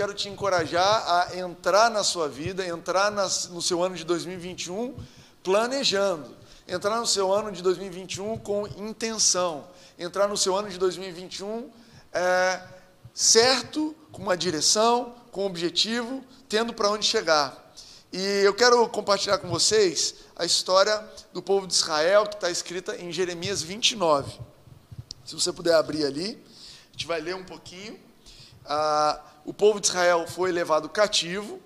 quero te encorajar a entrar na sua vida, entrar no seu ano de 2021 planejando, entrar no seu ano de 2021 com intenção, entrar no seu ano de 2021 é, certo, com uma direção, com um objetivo, tendo para onde chegar. E eu quero compartilhar com vocês a história do povo de Israel, que está escrita em Jeremias 29. Se você puder abrir ali, a gente vai ler um pouquinho. Ah, o povo de Israel foi levado cativo,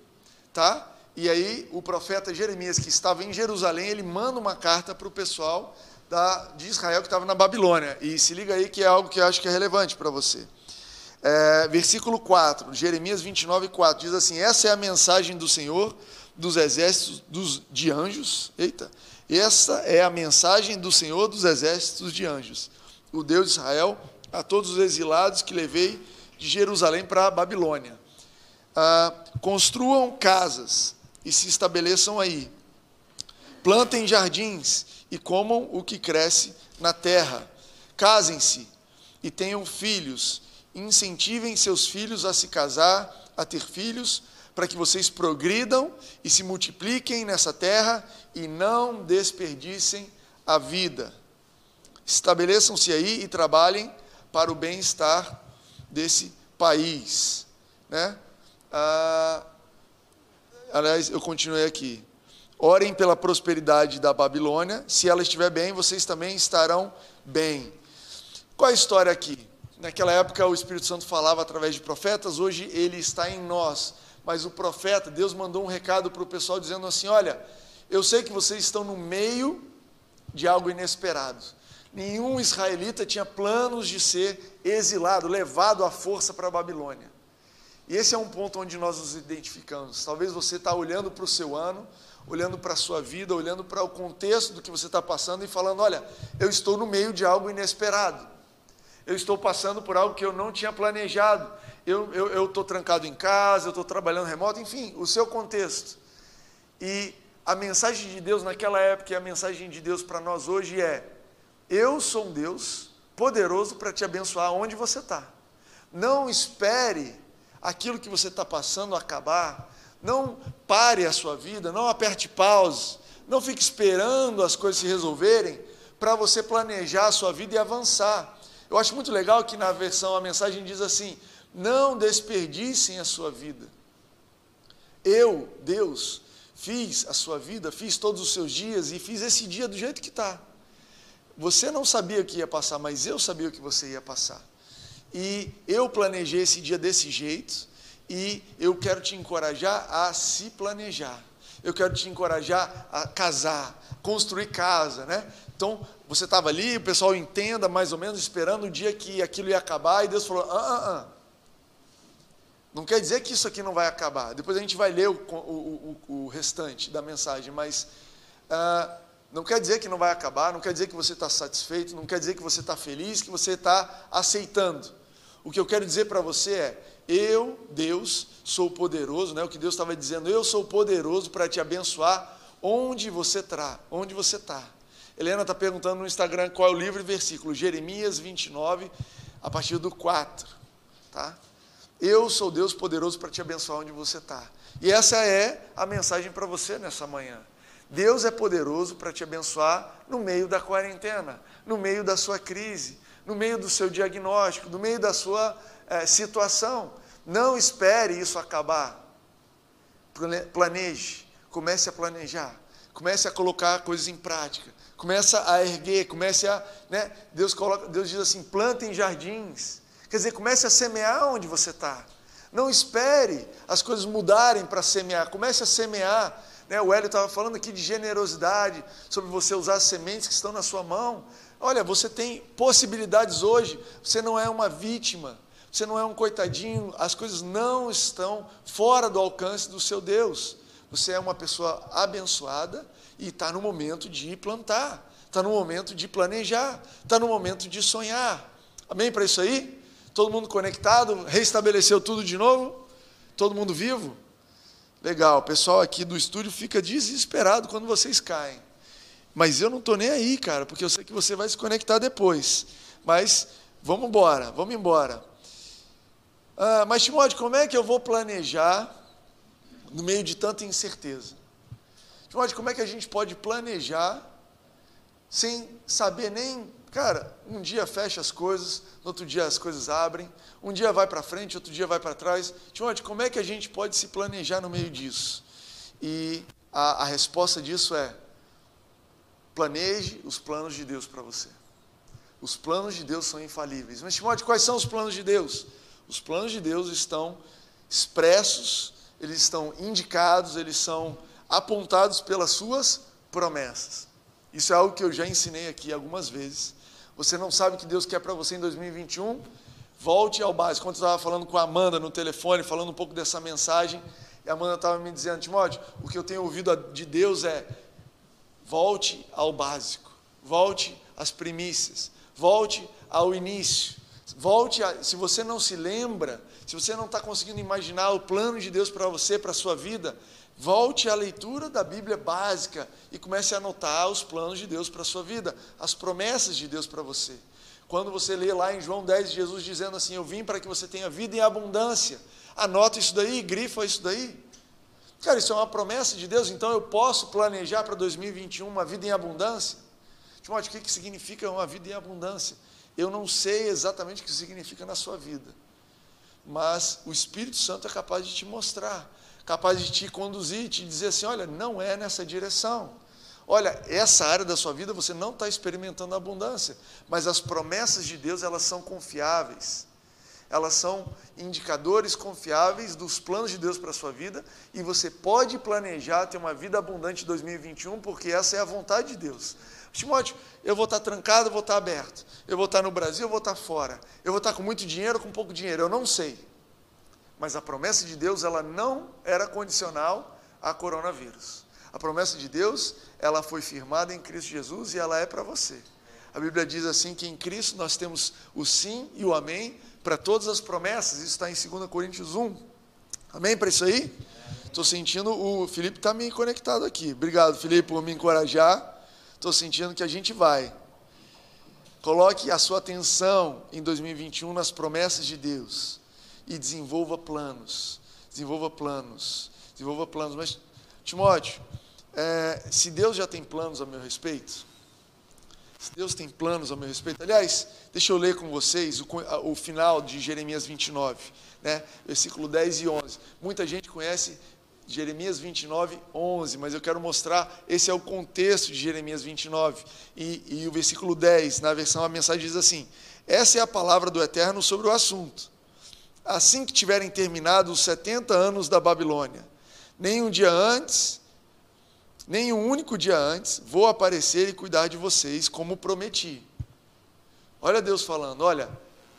tá? E aí o profeta Jeremias, que estava em Jerusalém, ele manda uma carta para o pessoal da, de Israel que estava na Babilônia. E se liga aí que é algo que eu acho que é relevante para você. É, versículo 4, Jeremias 29, 4, diz assim: Essa é a mensagem do Senhor dos exércitos dos, de anjos. Eita, essa é a mensagem do Senhor dos exércitos de anjos, o Deus de Israel, a todos os exilados que levei de Jerusalém para a Babilônia. Ah, construam casas e se estabeleçam aí. Plantem jardins e comam o que cresce na terra. Casem-se e tenham filhos. Incentivem seus filhos a se casar, a ter filhos, para que vocês progridam e se multipliquem nessa terra e não desperdicem a vida. Estabeleçam-se aí e trabalhem para o bem-estar desse país. Né? Ah, aliás, eu continuei aqui. Orem pela prosperidade da Babilônia. Se ela estiver bem, vocês também estarão bem. Qual a história aqui? Naquela época o Espírito Santo falava através de profetas, hoje ele está em nós mas o profeta, Deus mandou um recado para o pessoal dizendo assim: Olha, eu sei que vocês estão no meio de algo inesperado. Nenhum israelita tinha planos de ser exilado, levado à força para a Babilônia. E esse é um ponto onde nós nos identificamos. Talvez você está olhando para o seu ano, olhando para a sua vida, olhando para o contexto do que você está passando e falando: olha, eu estou no meio de algo inesperado. Eu estou passando por algo que eu não tinha planejado eu estou trancado em casa, eu estou trabalhando remoto, enfim, o seu contexto. E a mensagem de Deus naquela época e a mensagem de Deus para nós hoje é: eu sou um Deus poderoso para te abençoar onde você está. Não espere aquilo que você está passando acabar. Não pare a sua vida, não aperte pause, não fique esperando as coisas se resolverem para você planejar a sua vida e avançar. Eu acho muito legal que na versão a mensagem diz assim: não desperdicem a sua vida. Eu, Deus, fiz a sua vida, fiz todos os seus dias e fiz esse dia do jeito que está. Você não sabia que ia passar, mas eu sabia que você ia passar. E eu planejei esse dia desse jeito e eu quero te encorajar a se planejar. Eu quero te encorajar a casar, construir casa, né? Então, você estava ali, o pessoal entenda mais ou menos, esperando o dia que aquilo ia acabar, e Deus falou: ah, ah, ah, não quer dizer que isso aqui não vai acabar. Depois a gente vai ler o, o, o, o restante da mensagem, mas ah, não quer dizer que não vai acabar, não quer dizer que você está satisfeito, não quer dizer que você está feliz, que você está aceitando. O que eu quero dizer para você é: eu, Deus, sou poderoso, né? O que Deus estava dizendo, eu sou poderoso para te abençoar onde você está, onde você está. Helena está perguntando no Instagram qual é o livro e versículo, Jeremias 29, a partir do 4, tá? Eu sou Deus poderoso para te abençoar onde você está. E essa é a mensagem para você nessa manhã. Deus é poderoso para te abençoar no meio da quarentena, no meio da sua crise, no meio do seu diagnóstico, no meio da sua é, situação. Não espere isso acabar. Planeje, comece a planejar, comece a colocar coisas em prática, comece a erguer, comece a. Né, Deus, coloca, Deus diz assim: plantem jardins Quer dizer, comece a semear onde você está. Não espere as coisas mudarem para semear. Comece a semear. Né? O Hélio estava falando aqui de generosidade, sobre você usar as sementes que estão na sua mão. Olha, você tem possibilidades hoje. Você não é uma vítima. Você não é um coitadinho. As coisas não estão fora do alcance do seu Deus. Você é uma pessoa abençoada e está no momento de plantar. Está no momento de planejar. Está no momento de sonhar. Amém para isso aí? Todo mundo conectado? Reestabeleceu tudo de novo? Todo mundo vivo? Legal, o pessoal aqui do estúdio fica desesperado quando vocês caem. Mas eu não estou nem aí, cara, porque eu sei que você vai se conectar depois. Mas vamos embora, vamos embora. Ah, mas, Timóteo, como é que eu vou planejar no meio de tanta incerteza? Timóteo, como é que a gente pode planejar sem saber nem. Cara, um dia fecha as coisas, no outro dia as coisas abrem, um dia vai para frente, outro dia vai para trás. Timóteo, como é que a gente pode se planejar no meio disso? E a, a resposta disso é: planeje os planos de Deus para você. Os planos de Deus são infalíveis. Mas, Timóteo, quais são os planos de Deus? Os planos de Deus estão expressos, eles estão indicados, eles são apontados pelas suas promessas. Isso é algo que eu já ensinei aqui algumas vezes. Você não sabe o que Deus quer para você em 2021? Volte ao básico. Quando eu estava falando com a Amanda no telefone, falando um pouco dessa mensagem, e a Amanda estava me dizendo, Timóteo, o que eu tenho ouvido de Deus é volte ao básico, volte às primícias, volte ao início. Volte, a, se você não se lembra, se você não está conseguindo imaginar o plano de Deus para você, para a sua vida, volte à leitura da Bíblia básica e comece a anotar os planos de Deus para a sua vida, as promessas de Deus para você. Quando você lê lá em João 10, Jesus dizendo assim: Eu vim para que você tenha vida em abundância. Anota isso daí, grifa isso daí. Cara, isso é uma promessa de Deus, então eu posso planejar para 2021 uma vida em abundância? Timóteo, o que, que significa uma vida em abundância? Eu não sei exatamente o que significa na sua vida, mas o Espírito Santo é capaz de te mostrar, capaz de te conduzir, te dizer assim: olha, não é nessa direção. Olha, essa área da sua vida você não está experimentando abundância, mas as promessas de Deus elas são confiáveis elas são indicadores confiáveis dos planos de Deus para a sua vida e você pode planejar ter uma vida abundante em 2021, porque essa é a vontade de Deus. Timóteo, eu vou estar trancado, eu vou estar aberto. Eu vou estar no Brasil, eu vou estar fora. Eu vou estar com muito dinheiro, com pouco dinheiro, eu não sei. Mas a promessa de Deus, ela não era condicional a coronavírus. A promessa de Deus, ela foi firmada em Cristo Jesus e ela é para você. A Bíblia diz assim que em Cristo nós temos o sim e o amém para todas as promessas, isso está em 2 Coríntios 1. Amém para isso aí? Estou sentindo, o Felipe está me conectado aqui. Obrigado, Felipe, por me encorajar. Estou sentindo que a gente vai. Coloque a sua atenção em 2021 nas promessas de Deus e desenvolva planos. Desenvolva planos. Desenvolva planos. Mas, Timóteo, é, se Deus já tem planos a meu respeito, Deus tem planos ao meu respeito. Aliás, deixa eu ler com vocês o, o final de Jeremias 29, né? versículo 10 e 11. Muita gente conhece Jeremias 29, 11, mas eu quero mostrar, esse é o contexto de Jeremias 29. E, e o versículo 10, na versão, a mensagem diz assim: Essa é a palavra do Eterno sobre o assunto. Assim que tiverem terminado os 70 anos da Babilônia, nem um dia antes, nem um único dia antes, vou aparecer e cuidar de vocês como prometi. Olha Deus falando, olha,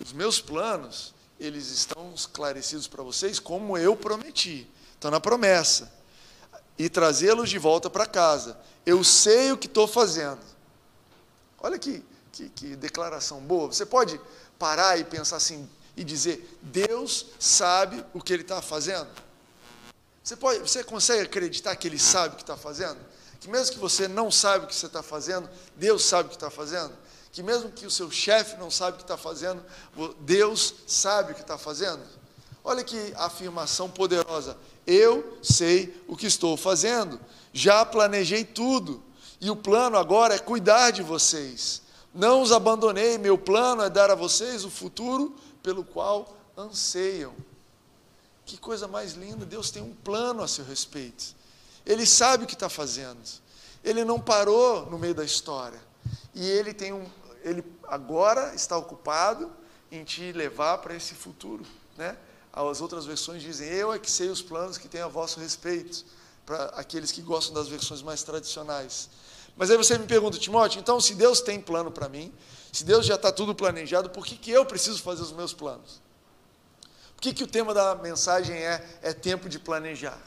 os meus planos, eles estão esclarecidos para vocês como eu prometi. Estão na promessa. E trazê-los de volta para casa. Eu sei o que estou fazendo. Olha que, que, que declaração boa. Você pode parar e pensar assim e dizer: Deus sabe o que Ele está fazendo? Você, pode, você consegue acreditar que Ele sabe o que está fazendo? Que mesmo que você não saiba o que você está fazendo, Deus sabe o que está fazendo? Que mesmo que o seu chefe não sabe o que está fazendo, Deus sabe o que está fazendo? Olha que afirmação poderosa. Eu sei o que estou fazendo, já planejei tudo, e o plano agora é cuidar de vocês. Não os abandonei, meu plano é dar a vocês o futuro pelo qual anseiam. Que coisa mais linda, Deus tem um plano a seu respeito. Ele sabe o que está fazendo. Ele não parou no meio da história. E ele tem um, ele agora está ocupado em te levar para esse futuro, né? As outras versões dizem: "Eu é que sei os planos que tenho a vosso respeito", para aqueles que gostam das versões mais tradicionais. Mas aí você me pergunta, Timóteo, então se Deus tem plano para mim, se Deus já está tudo planejado, por que, que eu preciso fazer os meus planos? Por que, que o tema da mensagem é, é tempo de planejar?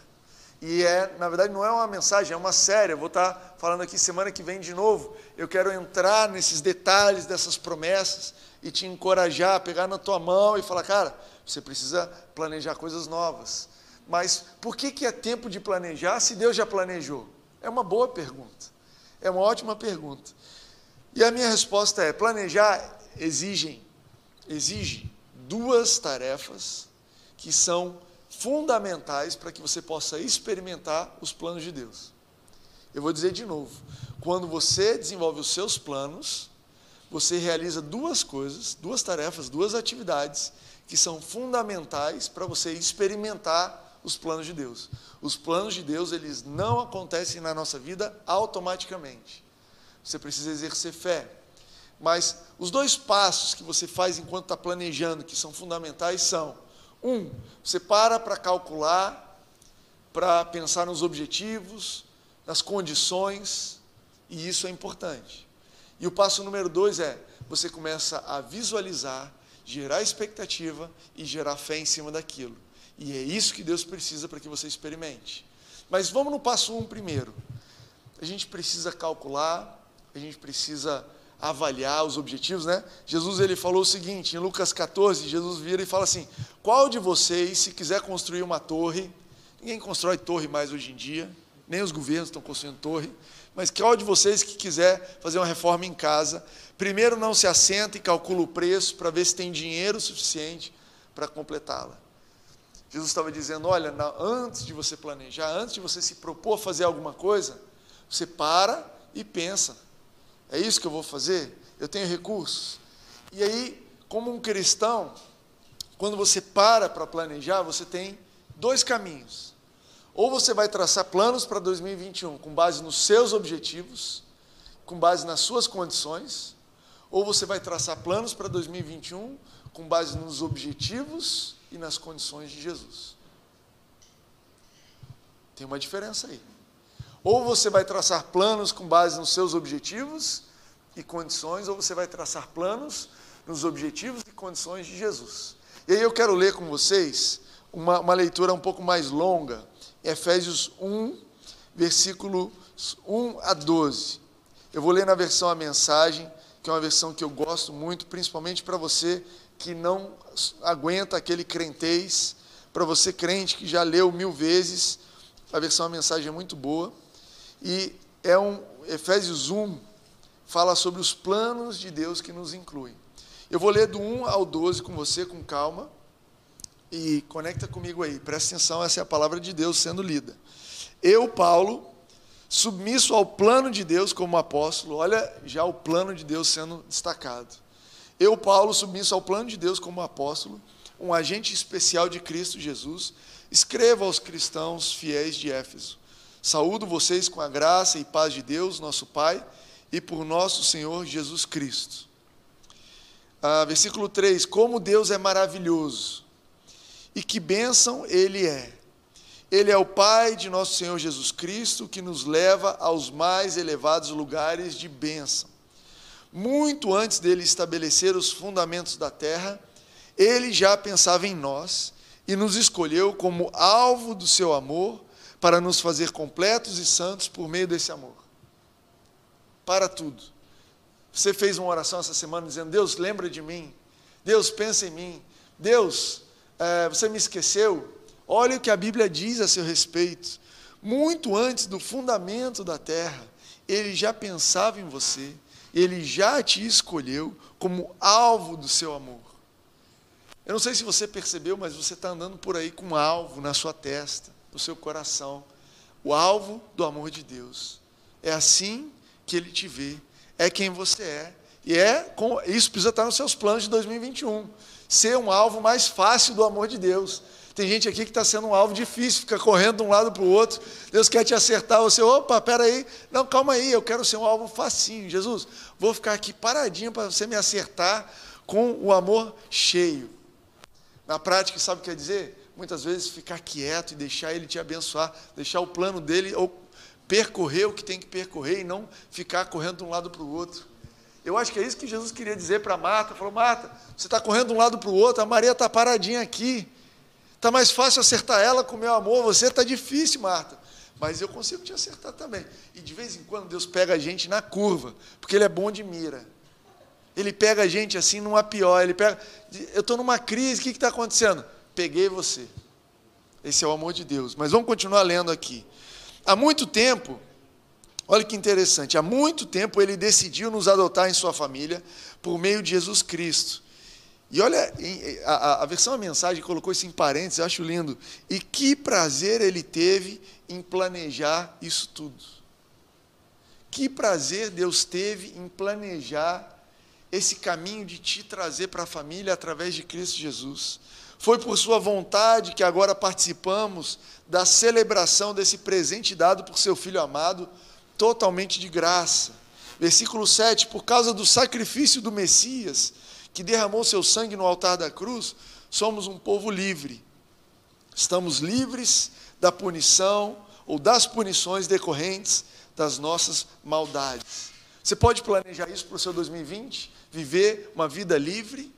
E é, na verdade, não é uma mensagem, é uma série. Eu vou estar falando aqui semana que vem de novo. Eu quero entrar nesses detalhes dessas promessas e te encorajar pegar na tua mão e falar, cara, você precisa planejar coisas novas. Mas por que, que é tempo de planejar se Deus já planejou? É uma boa pergunta. É uma ótima pergunta. E a minha resposta é: planejar exige, exige duas tarefas que são fundamentais para que você possa experimentar os planos de Deus. Eu vou dizer de novo: quando você desenvolve os seus planos, você realiza duas coisas, duas tarefas, duas atividades que são fundamentais para você experimentar os planos de Deus. Os planos de Deus, eles não acontecem na nossa vida automaticamente. Você precisa exercer fé. Mas os dois passos que você faz enquanto está planejando, que são fundamentais, são: um, você para para calcular, para pensar nos objetivos, nas condições, e isso é importante. E o passo número dois é: você começa a visualizar, gerar expectativa e gerar fé em cima daquilo. E é isso que Deus precisa para que você experimente. Mas vamos no passo um primeiro. A gente precisa calcular, a gente precisa avaliar os objetivos, né? Jesus ele falou o seguinte, em Lucas 14, Jesus vira e fala assim: "Qual de vocês, se quiser construir uma torre, ninguém constrói torre mais hoje em dia, nem os governos estão construindo torre, mas qual de vocês que quiser fazer uma reforma em casa, primeiro não se assenta e calcula o preço para ver se tem dinheiro suficiente para completá-la?" Jesus estava dizendo: olha, antes de você planejar, antes de você se propor a fazer alguma coisa, você para e pensa é isso que eu vou fazer? Eu tenho recursos. E aí, como um cristão, quando você para para planejar, você tem dois caminhos. Ou você vai traçar planos para 2021 com base nos seus objetivos, com base nas suas condições, ou você vai traçar planos para 2021 com base nos objetivos e nas condições de Jesus. Tem uma diferença aí. Ou você vai traçar planos com base nos seus objetivos e condições, ou você vai traçar planos nos objetivos e condições de Jesus. E aí eu quero ler com vocês uma, uma leitura um pouco mais longa, Efésios 1, versículos 1 a 12. Eu vou ler na versão A Mensagem, que é uma versão que eu gosto muito, principalmente para você que não aguenta aquele crentez, para você crente que já leu mil vezes, a versão A Mensagem é muito boa. E é um Efésios 1 fala sobre os planos de Deus que nos incluem. Eu vou ler do 1 ao 12 com você com calma e conecta comigo aí. Presta atenção, essa é a palavra de Deus sendo lida. Eu, Paulo, submisso ao plano de Deus como apóstolo, olha já o plano de Deus sendo destacado. Eu, Paulo, submisso ao plano de Deus como apóstolo, um agente especial de Cristo Jesus, escreva aos cristãos fiéis de Éfeso Saúdo vocês com a graça e paz de Deus, nosso Pai, e por nosso Senhor Jesus Cristo. Ah, versículo 3: Como Deus é maravilhoso, e que bênção Ele é. Ele é o Pai de nosso Senhor Jesus Cristo, que nos leva aos mais elevados lugares de bênção. Muito antes dele estabelecer os fundamentos da terra, ele já pensava em nós e nos escolheu como alvo do seu amor para nos fazer completos e santos por meio desse amor. Para tudo. Você fez uma oração essa semana dizendo: Deus, lembra de mim. Deus, pensa em mim. Deus, é, você me esqueceu. Olha o que a Bíblia diz a seu respeito. Muito antes do fundamento da terra, ele já pensava em você, ele já te escolheu como alvo do seu amor. Eu não sei se você percebeu, mas você está andando por aí com um alvo na sua testa no seu coração, o alvo do amor de Deus. É assim que ele te vê, é quem você é. E é com, isso precisa estar nos seus planos de 2021. Ser um alvo mais fácil do amor de Deus. Tem gente aqui que está sendo um alvo difícil, fica correndo de um lado para o outro. Deus quer te acertar. Você, opa, peraí. Não, calma aí, eu quero ser um alvo facinho. Jesus, vou ficar aqui paradinho para você me acertar com o amor cheio. Na prática, sabe o que quer dizer? muitas vezes ficar quieto e deixar ele te abençoar, deixar o plano dele ou percorrer o que tem que percorrer e não ficar correndo de um lado para o outro. Eu acho que é isso que Jesus queria dizer para Marta. Falou, Marta, você está correndo de um lado para o outro, a Maria está paradinha aqui. Está mais fácil acertar ela com o meu amor, você está difícil, Marta. Mas eu consigo te acertar também. E de vez em quando Deus pega a gente na curva, porque Ele é bom de mira. Ele pega a gente assim numa pior. Ele pega. Eu estou numa crise, o que está acontecendo? peguei você. Esse é o amor de Deus. Mas vamos continuar lendo aqui. Há muito tempo, olha que interessante, há muito tempo ele decidiu nos adotar em sua família por meio de Jesus Cristo. E olha, a, a, versão a mensagem colocou isso em parênteses, eu acho lindo. E que prazer ele teve em planejar isso tudo. Que prazer Deus teve em planejar esse caminho de te trazer para a família através de Cristo Jesus. Foi por Sua vontade que agora participamos da celebração desse presente dado por seu Filho amado, totalmente de graça. Versículo 7: Por causa do sacrifício do Messias que derramou seu sangue no altar da cruz, somos um povo livre. Estamos livres da punição ou das punições decorrentes das nossas maldades. Você pode planejar isso para o seu 2020? Viver uma vida livre?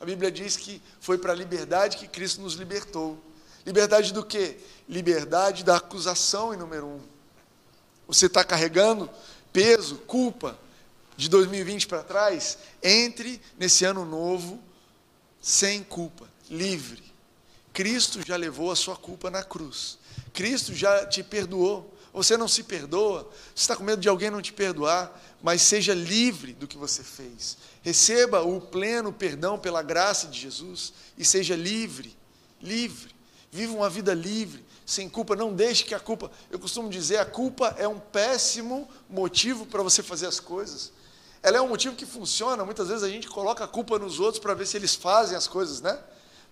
A Bíblia diz que foi para a liberdade que Cristo nos libertou. Liberdade do quê? Liberdade da acusação em número um. Você está carregando peso, culpa, de 2020 para trás, entre nesse ano novo sem culpa, livre. Cristo já levou a sua culpa na cruz. Cristo já te perdoou. Você não se perdoa, você está com medo de alguém não te perdoar, mas seja livre do que você fez. Receba o pleno perdão pela graça de Jesus e seja livre, livre. Viva uma vida livre, sem culpa. Não deixe que a culpa. Eu costumo dizer, a culpa é um péssimo motivo para você fazer as coisas. Ela é um motivo que funciona. Muitas vezes a gente coloca a culpa nos outros para ver se eles fazem as coisas, né?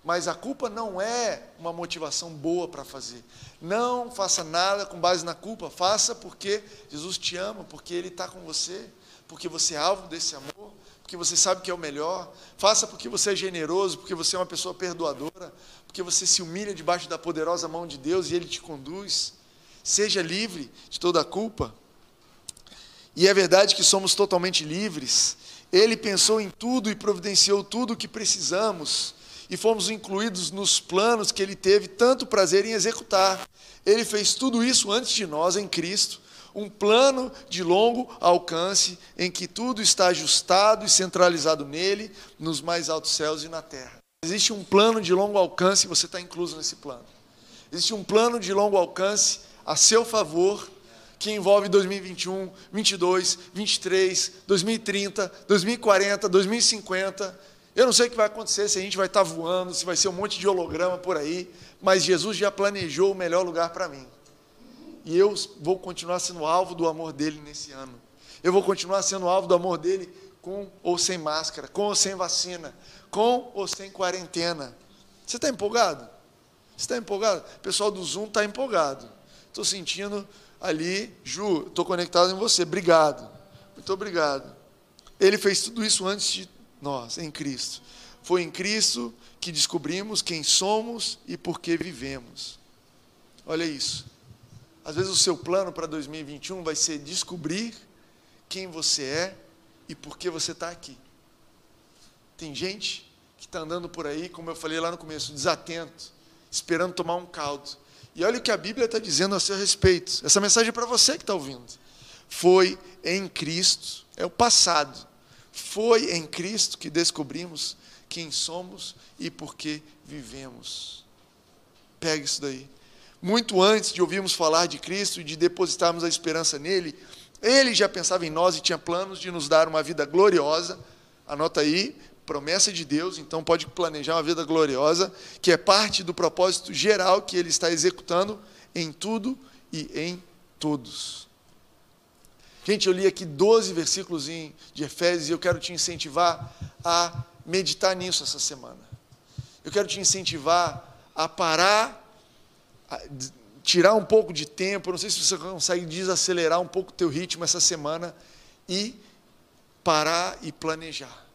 Mas a culpa não é uma motivação boa para fazer. Não faça nada com base na culpa. Faça porque Jesus te ama, porque Ele está com você, porque você é alvo desse amor, porque você sabe que é o melhor. Faça porque você é generoso, porque você é uma pessoa perdoadora, porque você se humilha debaixo da poderosa mão de Deus e Ele te conduz. Seja livre de toda a culpa. E é verdade que somos totalmente livres. Ele pensou em tudo e providenciou tudo o que precisamos, e fomos incluídos nos planos que ele teve tanto prazer em executar. Ele fez tudo isso antes de nós em Cristo, um plano de longo alcance em que tudo está ajustado e centralizado nele, nos mais altos céus e na terra. Existe um plano de longo alcance e você está incluso nesse plano. Existe um plano de longo alcance a seu favor que envolve 2021, 22, 23, 2030, 2040, 2050. Eu não sei o que vai acontecer, se a gente vai estar voando, se vai ser um monte de holograma por aí, mas Jesus já planejou o melhor lugar para mim. E eu vou continuar sendo alvo do amor dele nesse ano. Eu vou continuar sendo alvo do amor dele com ou sem máscara, com ou sem vacina, com ou sem quarentena. Você está empolgado? Você está empolgado? O pessoal do Zoom está empolgado. Estou sentindo ali, Ju, estou conectado em você, obrigado. Muito obrigado. Ele fez tudo isso antes de nós, em Cristo. Foi em Cristo que descobrimos quem somos e por que vivemos. Olha isso. Às vezes o seu plano para 2021 vai ser descobrir quem você é e por que você está aqui. Tem gente que está andando por aí, como eu falei lá no começo, desatento, esperando tomar um caldo e olha o que a Bíblia está dizendo a seu respeito. Essa mensagem é para você que está ouvindo. Foi em Cristo, é o passado. Foi em Cristo que descobrimos quem somos e por que vivemos. Pega isso daí. Muito antes de ouvirmos falar de Cristo e de depositarmos a esperança nele, ele já pensava em nós e tinha planos de nos dar uma vida gloriosa. Anota aí, promessa de Deus, então pode planejar uma vida gloriosa, que é parte do propósito geral que ele está executando em tudo e em todos. Gente, eu li aqui 12 versículos de Efésios e eu quero te incentivar a meditar nisso essa semana. Eu quero te incentivar a parar, a tirar um pouco de tempo, não sei se você consegue desacelerar um pouco o teu ritmo essa semana e parar e planejar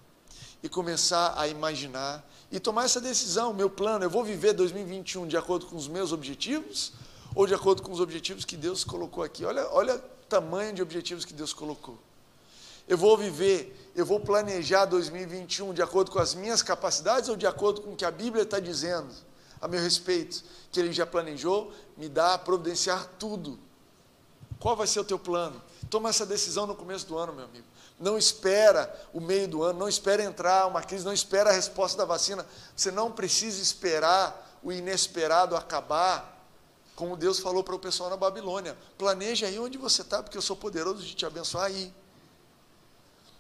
e começar a imaginar e tomar essa decisão, meu plano, eu vou viver 2021 de acordo com os meus objetivos ou de acordo com os objetivos que Deus colocou aqui? Olha, olha o tamanho de objetivos que Deus colocou. Eu vou viver, eu vou planejar 2021 de acordo com as minhas capacidades ou de acordo com o que a Bíblia está dizendo a meu respeito, que Ele já planejou me dá, providenciar tudo. Qual vai ser o teu plano? Toma essa decisão no começo do ano, meu amigo. Não espera o meio do ano, não espera entrar uma crise, não espera a resposta da vacina. Você não precisa esperar o inesperado acabar, como Deus falou para o pessoal na Babilônia. Planeje aí onde você está, porque eu sou poderoso de te abençoar aí.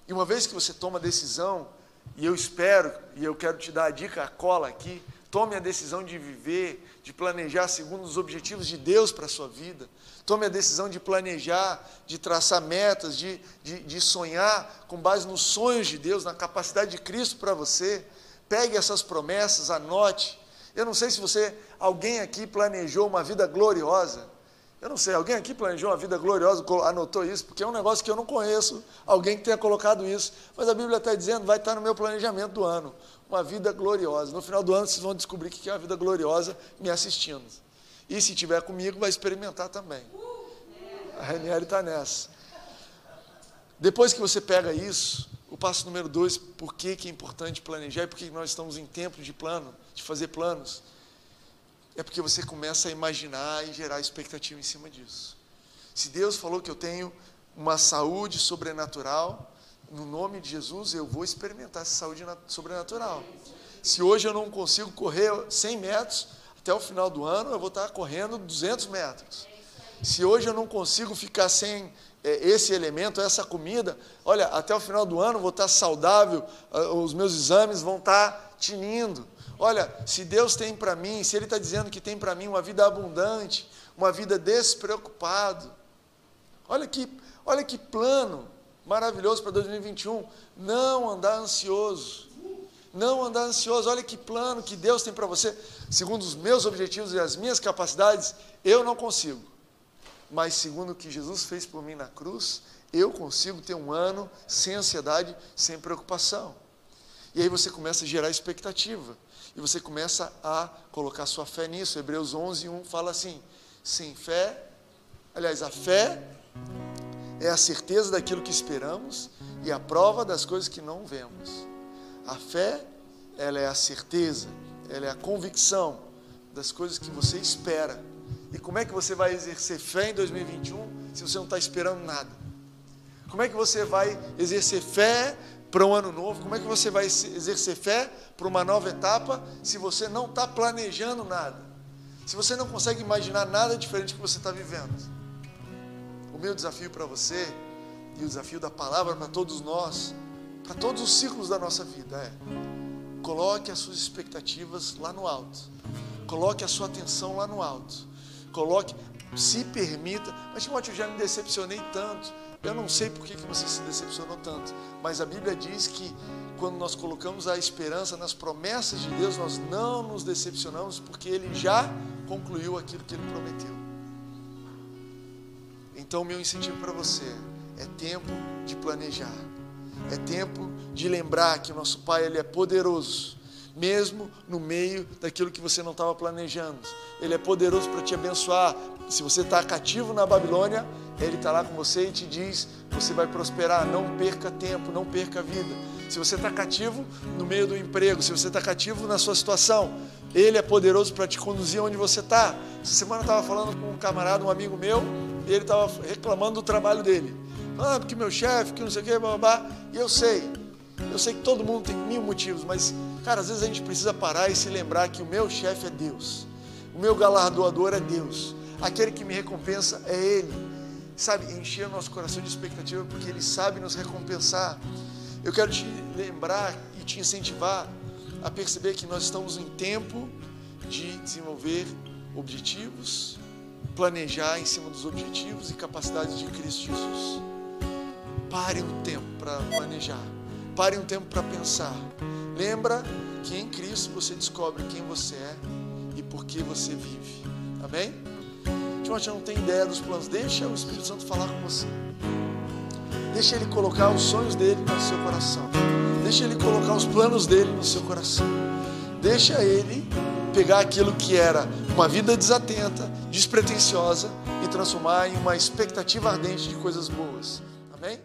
E uma vez que você toma a decisão E eu espero, e eu quero te dar a dica, a cola aqui, tome a decisão de viver, de planejar segundo os objetivos de Deus para a sua vida. Tome a decisão de planejar, de traçar metas, de, de, de sonhar com base nos sonhos de Deus, na capacidade de Cristo para você. Pegue essas promessas, anote. Eu não sei se você, alguém aqui planejou uma vida gloriosa. Eu não sei, alguém aqui planejou uma vida gloriosa, anotou isso, porque é um negócio que eu não conheço, alguém que tenha colocado isso. Mas a Bíblia está dizendo, vai estar no meu planejamento do ano, uma vida gloriosa. No final do ano vocês vão descobrir o que é uma vida gloriosa me assistindo. E se tiver comigo, vai experimentar também. A Renieri está nessa. Depois que você pega isso, o passo número dois, por que, que é importante planejar e por que nós estamos em tempo de plano, de fazer planos? é porque você começa a imaginar e gerar expectativa em cima disso. Se Deus falou que eu tenho uma saúde sobrenatural, no nome de Jesus eu vou experimentar essa saúde sobrenatural. Se hoje eu não consigo correr 100 metros, até o final do ano eu vou estar correndo 200 metros. Se hoje eu não consigo ficar sem é, esse elemento, essa comida, olha, até o final do ano eu vou estar saudável, os meus exames vão estar tinindo. Olha, se Deus tem para mim, se Ele está dizendo que tem para mim uma vida abundante, uma vida despreocupado, olha que, olha que plano maravilhoso para 2021. Não andar ansioso. Não andar ansioso. Olha que plano que Deus tem para você. Segundo os meus objetivos e as minhas capacidades, eu não consigo. Mas segundo o que Jesus fez por mim na cruz, eu consigo ter um ano sem ansiedade, sem preocupação. E aí você começa a gerar expectativa e você começa a colocar sua fé nisso. Hebreus 11, 1 fala assim: sem fé, aliás, a fé é a certeza daquilo que esperamos e a prova das coisas que não vemos. A fé, ela é a certeza, ela é a convicção das coisas que você espera. E como é que você vai exercer fé em 2021 se você não está esperando nada? Como é que você vai exercer fé para um ano novo? Como é que você vai exercer fé para uma nova etapa se você não está planejando nada? Se você não consegue imaginar nada diferente que você está vivendo? O meu desafio para você e o desafio da palavra para todos nós, para todos os ciclos da nossa vida é: coloque as suas expectativas lá no alto, coloque a sua atenção lá no alto, coloque, se permita. Mas Timóteo, eu já me decepcionei tanto eu não sei por que você se decepcionou tanto, mas a Bíblia diz que quando nós colocamos a esperança nas promessas de Deus, nós não nos decepcionamos porque Ele já concluiu aquilo que Ele prometeu. Então, meu incentivo para você é tempo de planejar, é tempo de lembrar que o nosso Pai ele é poderoso mesmo no meio daquilo que você não estava planejando. Ele é poderoso para te abençoar. Se você está cativo na Babilônia, Ele está lá com você e te diz: você vai prosperar. Não perca tempo, não perca vida. Se você está cativo no meio do emprego, se você está cativo na sua situação, Ele é poderoso para te conduzir onde você está. Essa semana eu estava falando com um camarada, um amigo meu, e ele estava reclamando do trabalho dele. Ah, porque meu chefe, que não sei o que, blá, blá, blá. E eu sei, eu sei que todo mundo tem mil motivos, mas, cara, às vezes a gente precisa parar e se lembrar que o meu chefe é Deus, o meu galardoador é Deus, aquele que me recompensa é Ele. Sabe, encher o nosso coração de expectativa porque Ele sabe nos recompensar. Eu quero te lembrar e te incentivar a perceber que nós estamos em tempo de desenvolver objetivos, planejar em cima dos objetivos e capacidades de Cristo Jesus. Pare um tempo para planejar Pare um tempo para pensar. Lembra que em Cristo você descobre quem você é e por que você vive. Amém? Timóteo não tem ideia dos planos. Deixa o Espírito Santo falar com você. Deixa ele colocar os sonhos dele no seu coração. Deixa ele colocar os planos dele no seu coração. Deixa ele pegar aquilo que era uma vida desatenta, despretensiosa e transformar em uma expectativa ardente de coisas boas. Amém?